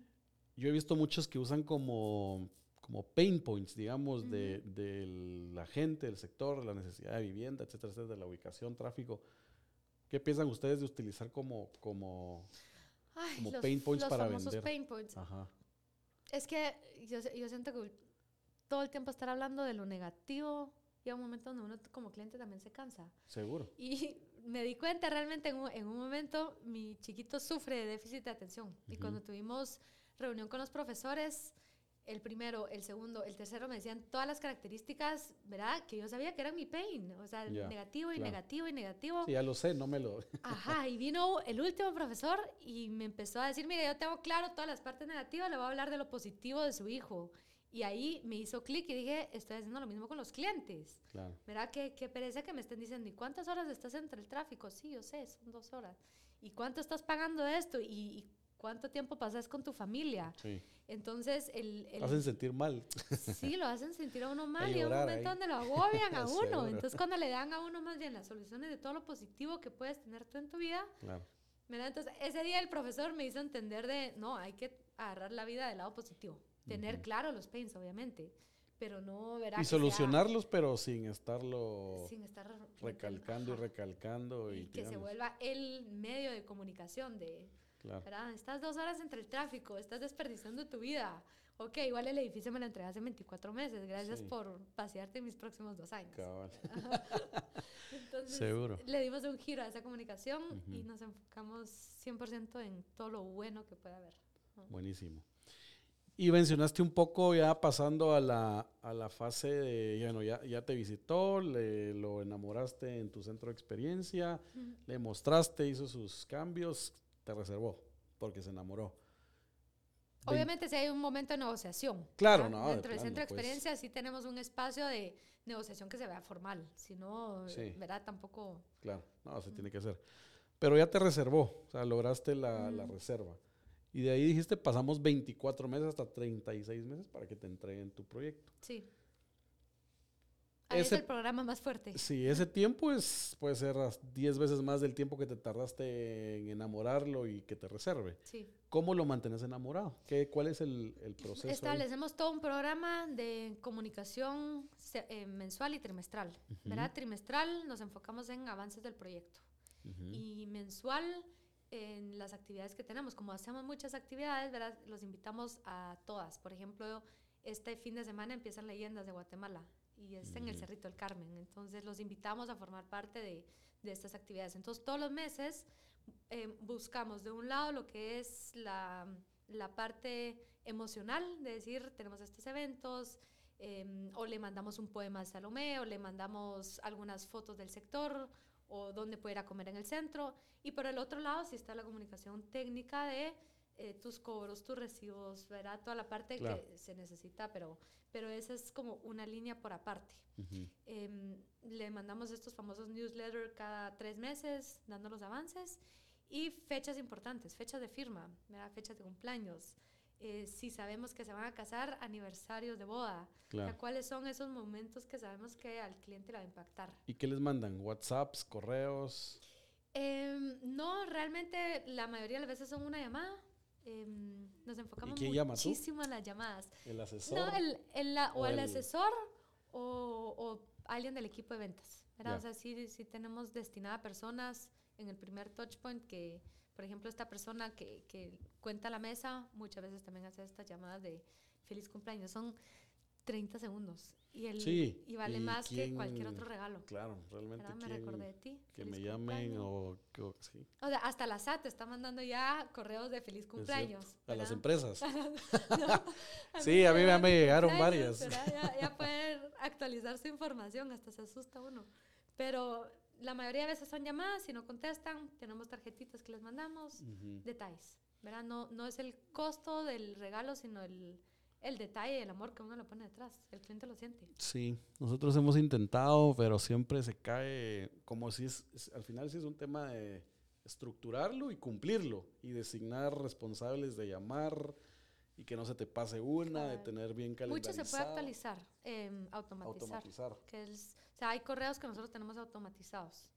yo he visto muchos que usan como, como pain points, digamos, de, de la gente, del sector, la necesidad de vivienda, etcétera, etcétera, de la ubicación, tráfico. ¿Qué piensan ustedes de utilizar como, como, Ay, Como los, pain points los para famosos vender. pain points. ajá, Es que yo, yo siento que todo el tiempo estar hablando de lo negativo llega un momento donde uno como cliente también se cansa. seguro? Y me di cuenta realmente en un, en un momento mi chiquito sufre de déficit de atención. Y Ujú. cuando tuvimos reunión con los profesores, el primero, el segundo, el tercero me decían todas las características, ¿verdad? Que yo sabía que eran mi pain. O sea, Ya, negativo y claro. negativo y negativo. Sí, ya lo sé, no me lo... Ajá, y vino el último profesor y me empezó a decir, mire, yo tengo claro todas las partes negativas, le voy a hablar de lo positivo de su hijo. Y ahí me hizo clic y dije, estoy haciendo lo mismo con los clientes. Claro, ¿Verdad? Qué, qué pereza que me estén diciendo, ¿y cuántas horas estás entre el tráfico? Sí, yo sé, son dos horas. ¿Y cuánto estás pagando esto? ¿Y, y cuánto tiempo pasas con tu familia? sí. Entonces, el... el- Hacen sentir mal. Sí, lo hacen sentir a uno mal y hay un momento ahí. donde lo agobian a uno. Entonces, cuando le dan a uno más bien las soluciones de todo lo positivo que puedes tener tú en tu vida, Claro, ¿verdad? Entonces, ese día el profesor me hizo entender de, no, hay que agarrar la vida del lado positivo. Tener claro los pains, obviamente, pero no verá Y que sea- solucionarlos, pero sin estarlo sin estar recalcando y recalcando. Y, y que se vuelva el medio de comunicación de, Claro. ¿verdad? Estás dos horas entre el tráfico, estás desperdiciando tu vida. Ok, igual el edificio me lo entregaste en 24 meses. Gracias Sí. por pasearte mis próximos dos años. Cabal. Entonces, Seguro. le dimos un giro a esa comunicación y nos enfocamos 100% en todo lo bueno que puede haber. Buenísimo. Y mencionaste un poco ya pasando a la, a la fase de, bueno, ya, ya te visitó, le, lo enamoraste en tu centro de experiencia, le mostraste, hizo sus cambios, te reservó porque se enamoró. Obviamente si hay un momento de negociación. Claro, ¿verdad? no, de Dentro del centro de pues. experiencia sí tenemos un espacio de negociación que se vea formal. Si no, Sí. verá tampoco... Claro, no, se tiene que hacer. Pero ya te reservó, o sea, lograste la, reserva. Y de ahí dijiste, pasamos 24 meses hasta 36 meses para que te entreguen tu proyecto. Sí. Ahí Ese- es el programa más fuerte. Sí, ese tiempo es, puede ser las 10 veces más del tiempo que te tardaste en enamorarlo y que te reserve. Sí. ¿Cómo lo mantienes enamorado? ¿Qué, ¿Cuál es el, el proceso? ahí? Establecemos todo un programa de comunicación eh, mensual y trimestral. ¿verdad? Trimestral nos enfocamos en avances del proyecto Ujú. y mensual en las actividades que tenemos. Como hacemos muchas actividades, ¿verdad? los invitamos a todas. Por ejemplo, este fin de semana empiezan leyendas de Guatemala y es en el. Cerrito del Carmen. Entonces los invitamos a formar parte de, de estas actividades. Entonces todos los meses eh, buscamos de un lado lo que es la, la parte emocional, de decir, tenemos estos eventos, em, o le mandamos un poema a Salomé, o le mandamos algunas fotos del sector, o dónde puede ir a comer en el centro. Y por el otro lado, sí está la comunicación técnica de eh, tus cobros, tus recibos, ¿verdad? Toda la parte Claro. que se necesita, pero, pero esa es como una línea por aparte. Ujú. Em, le mandamos estos famosos newsletters cada tres meses, dando los avances y fechas importantes, fechas de firma, ¿verdad? fechas de cumpleaños. Eh, si sabemos que se van a casar, aniversarios de boda. O sea, Claro. ¿Cuáles son esos momentos que sabemos que al cliente le va a impactar? ¿Y qué les mandan? ¿WhatsApps, correos? Em, no, realmente la mayoría de las veces son una llamada. Em, nos enfocamos muchísimo en las llamadas. ¿El asesor? No, el, el- la- o, o el, asesor o, o alguien del equipo de ventas. Ya. O sea, sí, sí tenemos destinada personas en el primer touchpoint que, por ejemplo, esta persona que, que cuenta la mesa, muchas veces también hace estas llamadas de feliz cumpleaños. Son 30 segundos y, el, Sí, y vale ¿y más que cualquier otro regalo. Claro, realmente ¿verdad? Me quién- recordé de ti. que feliz me llamen o, que- o- sí, O sea, hasta la SAT está mandando ya correos de feliz cumpleaños. A las empresas. No, Sí, a mí ya me llegaron varias. Ya, ya poder actualizar su información, hasta se asusta uno. Pero la mayoría de veces son llamadas, si no contestan, tenemos tarjetitas que les mandamos, detalles, ¿verdad? No, no es el costo del regalo, sino el, el detalle, el amor que uno le pone detrás. El cliente lo siente. Sí, nosotros hemos intentado, pero siempre se cae como si es, es- al final sí es un tema de estructurarlo y cumplirlo y designar responsables de llamar y que no se te pase una, de tener bien Mucho calendarizado. se puede actualizar, em, automatizar. Automatizar. Que es, o sea, hay correos que nosotros tenemos automatizados.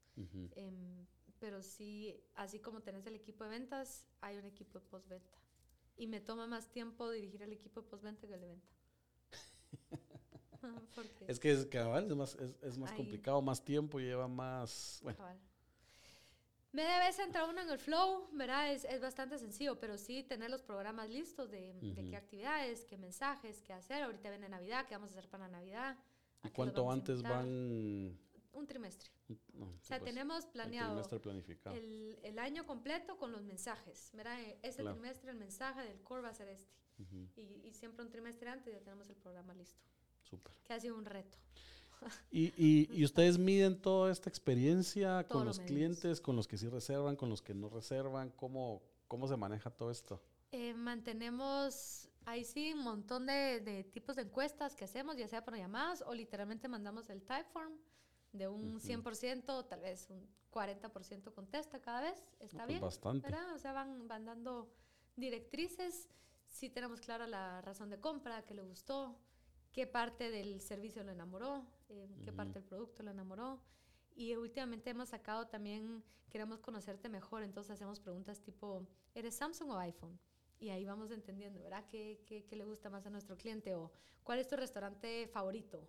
Em, pero sí, así como tenés el equipo de ventas, hay un equipo de postventa. Y me toma más tiempo dirigir el equipo de postventa que el de venta. Porque, Es que es cabal, es más, es, es más Ahí. complicado, más tiempo, lleva más... Bueno, cabal. Media vez entra uno en el flow, ¿verdad? Es, es bastante sencillo, pero sí tener los programas listos de, de qué actividades, qué mensajes, qué hacer. Ahorita viene Navidad, qué vamos a hacer para Navidad. ¿y cuánto antes van...? Un trimestre. No, O sea, pues, tenemos el planeado trimestre planificado. el, el año completo con los mensajes. ¿verdad? Eh, Ese Claro. trimestre el mensaje del core va a ser este. Ujú, Y, y siempre un trimestre antes ya tenemos el programa listo, Súper. que ha sido un reto. ¿Y, y, y ustedes miden toda esta experiencia con lo los medimos. clientes, con los que sí reservan, con los que no reservan? ¿Cómo, cómo se maneja todo esto? Eh, mantenemos ahí sí un montón de, de tipos de encuestas que hacemos, ya sea por llamadas o literalmente mandamos el typeform de un Ujú. 100%, tal vez un 40% contesta cada vez. Está Pues bien. bastante. ¿verdad? O sea, van, van dando directrices. Sí tenemos clara la razón de compra, que le gustó, qué parte del servicio lo enamoró, eh, qué Ujú. parte del producto lo enamoró. Y últimamente hemos sacado también, queremos conocerte mejor, entonces hacemos preguntas tipo, ¿eres Samsung o iPhone? y ahí vamos entendiendo, ¿verdad? ¿Qué, qué, qué le gusta más a nuestro cliente o cuál es tu restaurante favorito?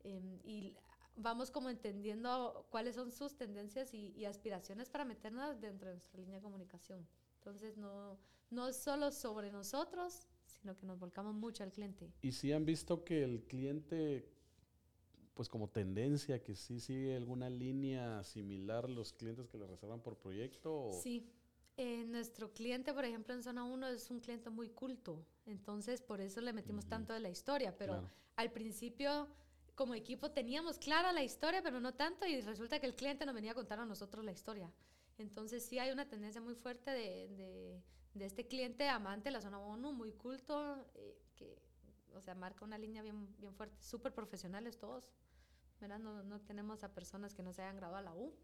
Em, y vamos como entendiendo cuáles son sus tendencias y, y, aspiraciones para meternos dentro de nuestra línea de comunicación. Entonces, no, no es solo sobre nosotros, sino que nos volcamos mucho al cliente. ¿Y si han visto que el cliente, pues como tendencia, que sí sigue alguna línea similar los clientes que le reservan por proyecto? O? Sí. Eh, nuestro cliente, por ejemplo, en zona 1 es un cliente muy culto, entonces por eso le metimos uh -huh. tanto de la historia, pero claro. al principio como equipo teníamos clara la historia, pero no tanto, y resulta que el cliente nos venía a contar a nosotros la historia. Entonces sí hay una tendencia muy fuerte de, de, de este cliente amante de la zona 1, muy culto, eh, que, o sea, marca una línea bien, bien fuerte, súper profesionales todos, ¿verdad? No, no tenemos a personas que no se hayan graduado a la U,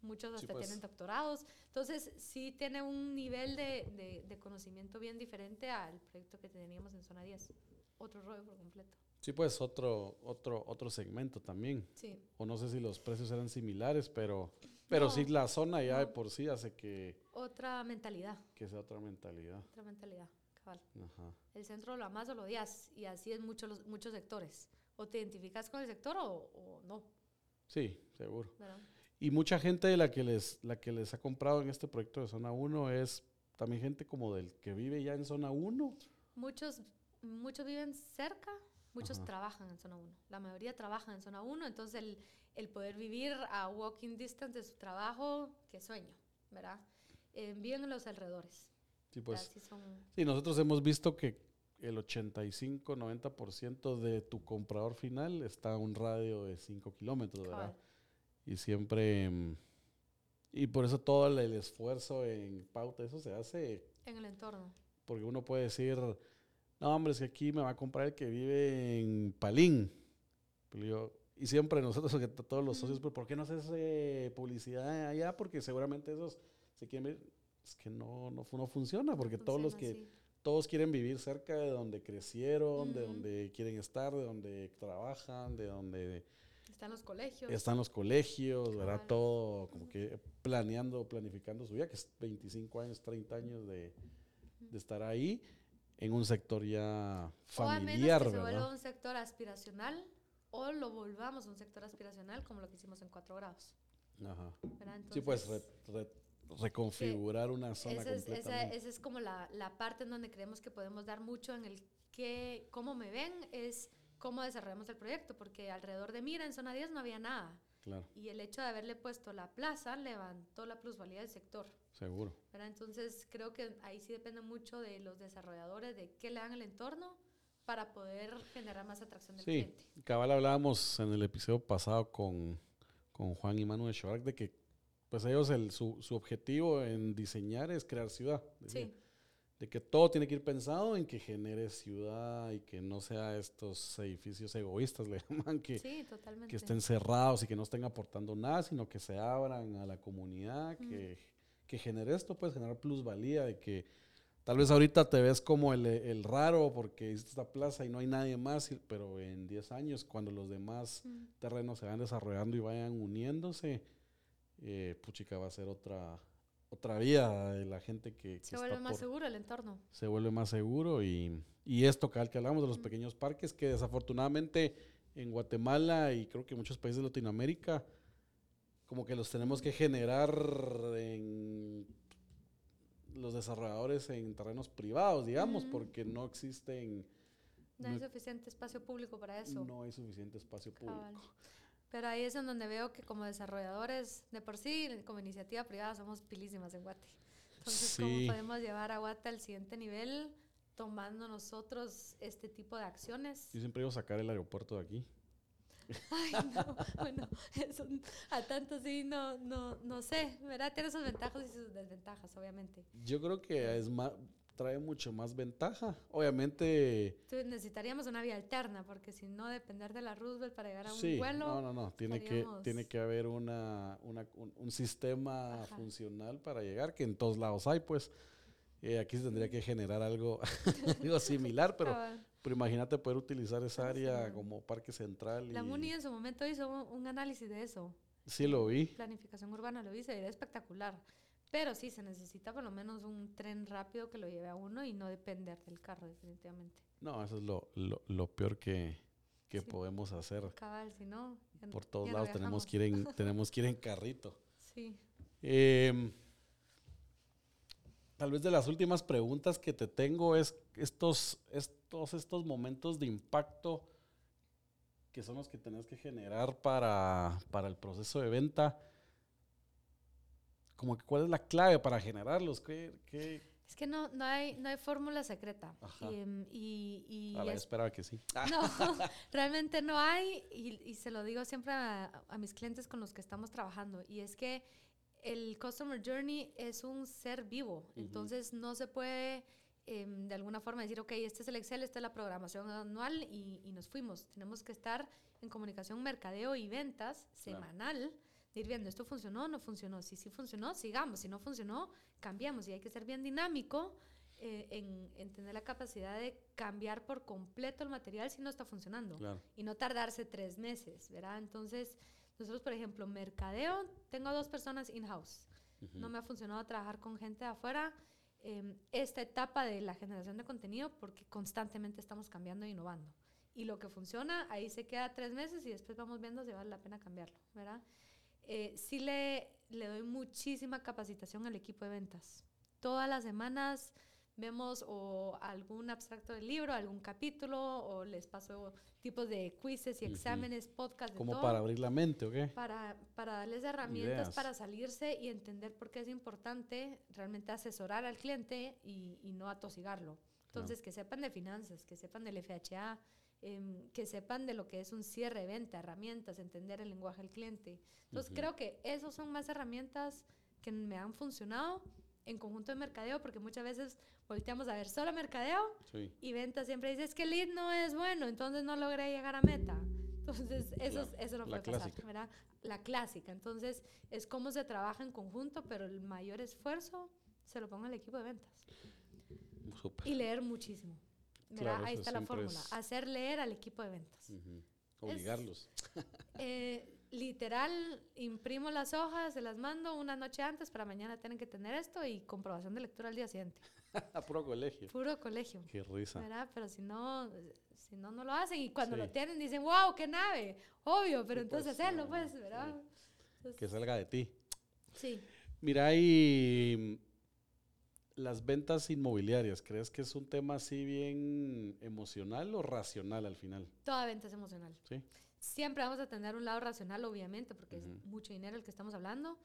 muchos hasta sí, pues. tienen doctorados, entonces sí tiene un nivel de, de, de, conocimiento bien diferente al proyecto que teníamos en zona 10, otro rollo por completo. Sí, pues otro, otro, otro segmento también. Sí. O no sé si los precios eran similares, pero, pero no, sí la zona ya no. de por sí hace que... Otra mentalidad. Que sea otra mentalidad. Otra mentalidad, cabal. Ajá. El centro lo amas o lo odias y así es muchos muchos sectores. O te identificas con el sector o, o no. Sí, seguro. ¿verdad? Y mucha gente de la que, les, la que les ha comprado en este proyecto de Zona 1 es también gente como del que vive ya en Zona 1. Muchos, muchos viven cerca, muchos Ajá. trabajan en Zona 1. La mayoría trabajan en Zona 1, entonces el, el, poder vivir a walking distance de su trabajo, qué sueño, ¿verdad? Eh, viven en los alrededores. Sí, pues. Son... Sí, nosotros hemos visto que el 85-90% de tu comprador final está a un radio de 5 kilómetros, ¿verdad? Claro y siempre mm, y por eso todo el esfuerzo en pauta eso se hace en el entorno porque uno puede decir no hombre es que aquí me va a comprar el que vive en Palín yo, y siempre nosotros todos los socios pues, ¿por qué no haces eh, publicidad allá? porque seguramente esos se quieren ver es que no no, no funciona porque no funciona, todos los que sí. todos quieren vivir cerca de donde crecieron uh -huh. de donde quieren estar de donde trabajan de donde están los colegios. Están los colegios, claro. ¿verdad? Todo como que planeando, planificando su vida, que es 25 años, 30 años de, de estar ahí en un sector ya familiar, o a menos que se vuelva un sector aspiracional o lo volvamos un sector aspiracional como lo que hicimos en 4 grados. Ajá. Entonces, sí, pues re, re, reconfigurar una zona esa es, esa, esa, es como la, la parte en donde creemos que podemos dar mucho en el que, cómo me ven, es cómo desarrollamos el proyecto, porque alrededor de Mira, en zona 10, no había nada. Claro. Y el hecho de haberle puesto la plaza levantó la plusvalía del sector. Seguro. ¿verdad? Entonces, creo que ahí sí depende mucho de los desarrolladores, de qué le dan el entorno para poder generar más atracción del sí, cliente. Sí, cabal hablábamos en el episodio pasado con, con Juan y Manuel Schorak de que pues ellos el, su, su objetivo en diseñar es crear ciudad. Sí de que todo tiene que ir pensado en que genere ciudad y que no sea estos edificios egoístas, le llaman, que, sí, que estén cerrados y que no estén aportando nada, sino que se abran a la comunidad, mm. que, que genere esto, pues generar plusvalía, de que tal vez ahorita te ves como el, el raro porque hiciste esta plaza y no hay nadie más, pero en 10 años, cuando los demás mm. terrenos se van desarrollando y vayan uniéndose, eh, puchica va a ser otra otra vida de la gente que... que se vuelve más por, seguro el entorno. Se vuelve más seguro y, y esto que, que hablamos de los mm. pequeños parques, que desafortunadamente en Guatemala y creo que en muchos países de Latinoamérica, como que los tenemos que generar en los desarrolladores en terrenos privados, digamos, mm. porque no existen... No hay suficiente espacio público para eso. No hay suficiente espacio público. Pero ahí es en donde veo que como desarrolladores, de por sí, como iniciativa privada, somos pilísimas en Guate. Entonces, sí. ¿cómo podemos llevar a Guate al siguiente nivel tomando nosotros este tipo de acciones? Yo siempre iba a sacar el aeropuerto de aquí. Ay, no, bueno, eso, a tanto sí, no, no, no sé, ¿verdad? Tiene sus ventajas y sus desventajas, obviamente. Yo creo que es más, trae mucho más ventaja. Obviamente. Entonces necesitaríamos una vía alterna, porque si no, depender de la Roosevelt para llegar a sí, un vuelo. No, no, no. Tiene, estaríamos... que, tiene que haber una, una un, un, sistema Ajá. funcional para llegar, que en todos lados hay, pues. Eh, aquí se tendría que generar algo, algo similar, pero, pero imagínate poder utilizar esa área sí. como parque central. La y... MUNI en su momento hizo un, análisis de eso. Sí, lo vi. Planificación urbana, lo vi, se veía espectacular Pero sí, se necesita por lo menos un tren rápido que lo lleve a uno y no depender del carro, definitivamente. No, eso es lo, lo, lo peor que, que Sí. podemos hacer. Cabal, si no. ya Por todos ya no lados tenemos que, ir en, tenemos que ir en carrito. Sí. Em, tal vez de las últimas preguntas que te tengo es estos, estos, estos momentos de impacto que son los que tenés que generar para, para el proceso de venta. Como que cuál es la clave para generarlos. ¿Qué, qué? Es que no, no hay, no hay fórmula secreta. Ajá. Y, y, A ver, es- esperaba que sí. No, realmente no hay y, y se lo digo siempre a, a mis clientes con los que estamos trabajando y es que el Customer Journey es un ser vivo, entonces no se puede em, de alguna forma decir, ok, este es el Excel, esta es la programación anual y, y nos fuimos. Tenemos que estar en comunicación, mercadeo y ventas Claro. semanal, de ir viendo, esto funcionó, no funcionó, si sí funcionó, sigamos, si no funcionó, cambiamos y hay que ser bien dinámico eh, en, en tener la capacidad de cambiar por completo el material si no está funcionando Claro. y no tardarse tres meses, ¿verdad? Entonces, nosotros, por ejemplo, mercadeo, tengo dos personas in-house. No me ha funcionado trabajar con gente de afuera eh, esta etapa de la generación de contenido porque constantemente estamos cambiando e innovando. Y lo que funciona, ahí se queda tres meses y después vamos viendo si vale la pena cambiarlo, ¿verdad? Eh, sí le, le doy muchísima capacitación al equipo de ventas. Todas las semanas vemos o algún abstracto del libro, algún capítulo, o les paso tipos de quizzes y exámenes, podcast, de Como todo para abrir la mente, ¿o qué? para, para darles herramientas Ideas. para salirse y entender por qué es importante realmente asesorar al cliente y, y no atosigarlo. Entonces, que sepan de finanzas, que sepan del FHA, em, que sepan de lo que es un cierre de venta, herramientas, entender el lenguaje del cliente. Entonces, Ujú. creo que esos son más herramientas que me han funcionado en conjunto de mercadeo, porque muchas veces volteamos a ver solo mercadeo Sí. y venta siempre dice, es que el lead no es bueno, entonces no logré llegar a meta. Entonces, eso, es- Claro, eso no la puede pasar, clásica. ¿verdad? La clásica. Entonces, es cómo se trabaja en conjunto, pero el mayor esfuerzo se lo ponga el equipo de ventas. Y leer muchísimo. Ahí está la fórmula. es- Hacer leer al equipo de ventas. Obligarlos. Eh, literal, imprimo las hojas, se las mando una noche antes para mañana tienen que tener esto y comprobación de lectura al día siguiente. Puro colegio. Puro colegio. Qué risa. ¿verdad? Pero si no, si no, no lo hacen. Y cuando Sí. lo tienen dicen, wow, qué nave. Obvio, pero Sí, pues, entonces hacerlo, no, pues, sí. ¿verdad? Que Entonces, salga de ti. sí. Mira, y las ventas inmobiliarias, ¿crees que es un tema así bien emocional o racional al final? Toda venta es emocional. Sí. Siempre vamos a tener un lado racional, obviamente, porque es mucho dinero el que estamos hablando.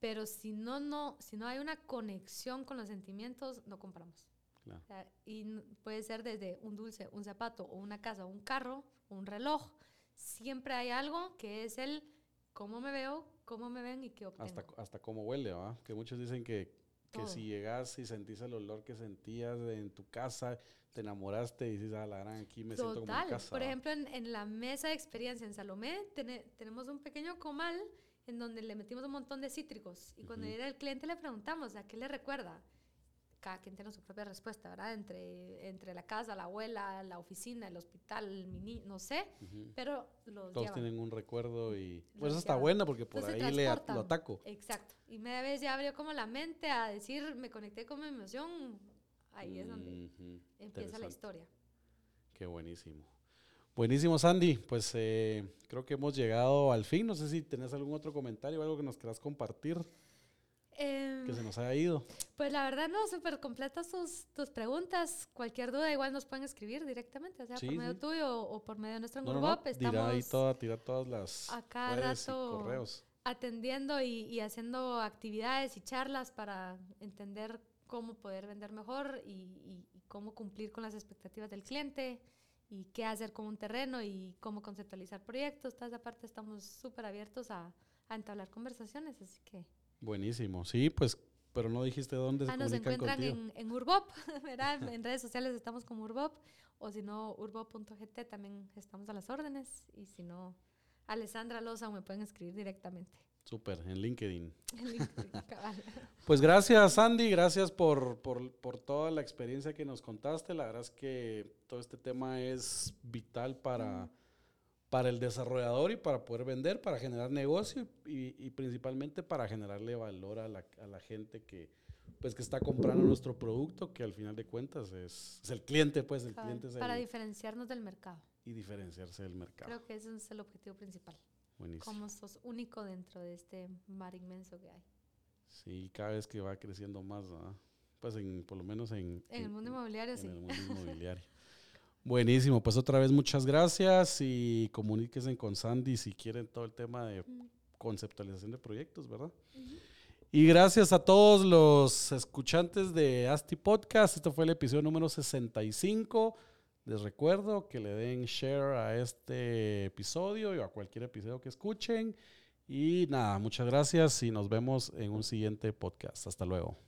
Pero si no, no, si no hay una conexión con los sentimientos, no compramos. Claro. O sea, y puede ser desde un dulce, un zapato, o una casa, un carro, un reloj. Siempre hay algo que es el cómo me veo, cómo me ven y qué obtengo. Hasta, hasta cómo huele, ¿va? Que muchos dicen que, que Todo. si llegas y sentís el olor que sentías en tu casa, te enamoraste y dices, a la gran, aquí me siento como en Total. casa. Por ¿va?". ejemplo, en, en la mesa de experiencia en Salomé tene- tenemos un pequeño comal en donde le metimos un montón de cítricos. Y cuando Ujú. llega el cliente le preguntamos, ¿a qué le recuerda? Cada quien tiene su propia respuesta, ¿verdad? Entre, entre la casa, la abuela, la oficina, el hospital, el mini, no sé, Ujú. pero los Todos llevan. tienen un recuerdo y... Los Pues eso está buena porque por Entonces ahí le, lo ataco. Exacto. Y media vez ya abrió como la mente a decir, me conecté con mi emoción. Ahí es donde empieza la historia. Qué buenísimo. Buenísimo, Sandy. Pues eh, creo que hemos llegado al fin. No sé si tenés algún otro comentario o algo que nos quieras compartir Em, que se nos haya ido. Pues la verdad no, súper completas tus, tus preguntas. Cualquier duda igual nos pueden escribir directamente, o sea Sí, por medio sí. tuyo o, o por medio de nuestro No, no, Ngurbop. no. Dirá ahí Estamos toda, tira todas las a cada redes y rato correos. atendiendo y, y haciendo actividades y charlas para entender cómo poder vender mejor y, y- y cómo cumplir con las expectativas del cliente y qué hacer con un terreno y cómo conceptualizar proyectos. Toda esa parte estamos súper abiertos a, a entablar conversaciones, así que... Buenísimo. Sí, pues, pero no dijiste dónde se Ah, nos comunican encuentran contigo. en, en Urbop, ¿verdad? En redes sociales estamos como Urbop, o si no, urbop.gt también estamos a las órdenes, y si no, Alessandra Loza me pueden escribir directamente. Súper, en LinkedIn. en LinkedIn, cabal. Pues gracias, Sandy. Gracias por, por, por toda la experiencia que nos contaste. La verdad es que todo este tema es vital para, para el desarrollador y para poder vender, para generar negocio y, y principalmente para generarle valor a la, a la, gente que, pues, que está comprando nuestro producto, que al final de cuentas es, es el cliente, pues el cliente es Para diferenciarnos del mercado. Y diferenciarse del mercado. Creo que ese es el objetivo principal. Buenísimo. Como sos único dentro de este mar inmenso que hay. Sí, cada vez que va creciendo más, pues en, por lo menos en, en, el mundo inmobiliario, en sí. el mundo inmobiliario. Buenísimo, pues otra vez muchas gracias y comuníquense con Sandy si quieren todo el tema de conceptualización de proyectos, ¿verdad? Y gracias a todos los escuchantes de Asti Podcast. Esto fue el episodio número 65. Les recuerdo que le den share a este episodio y a cualquier episodio que escuchen. Y nada, muchas gracias y nos vemos en un siguiente podcast. Hasta luego.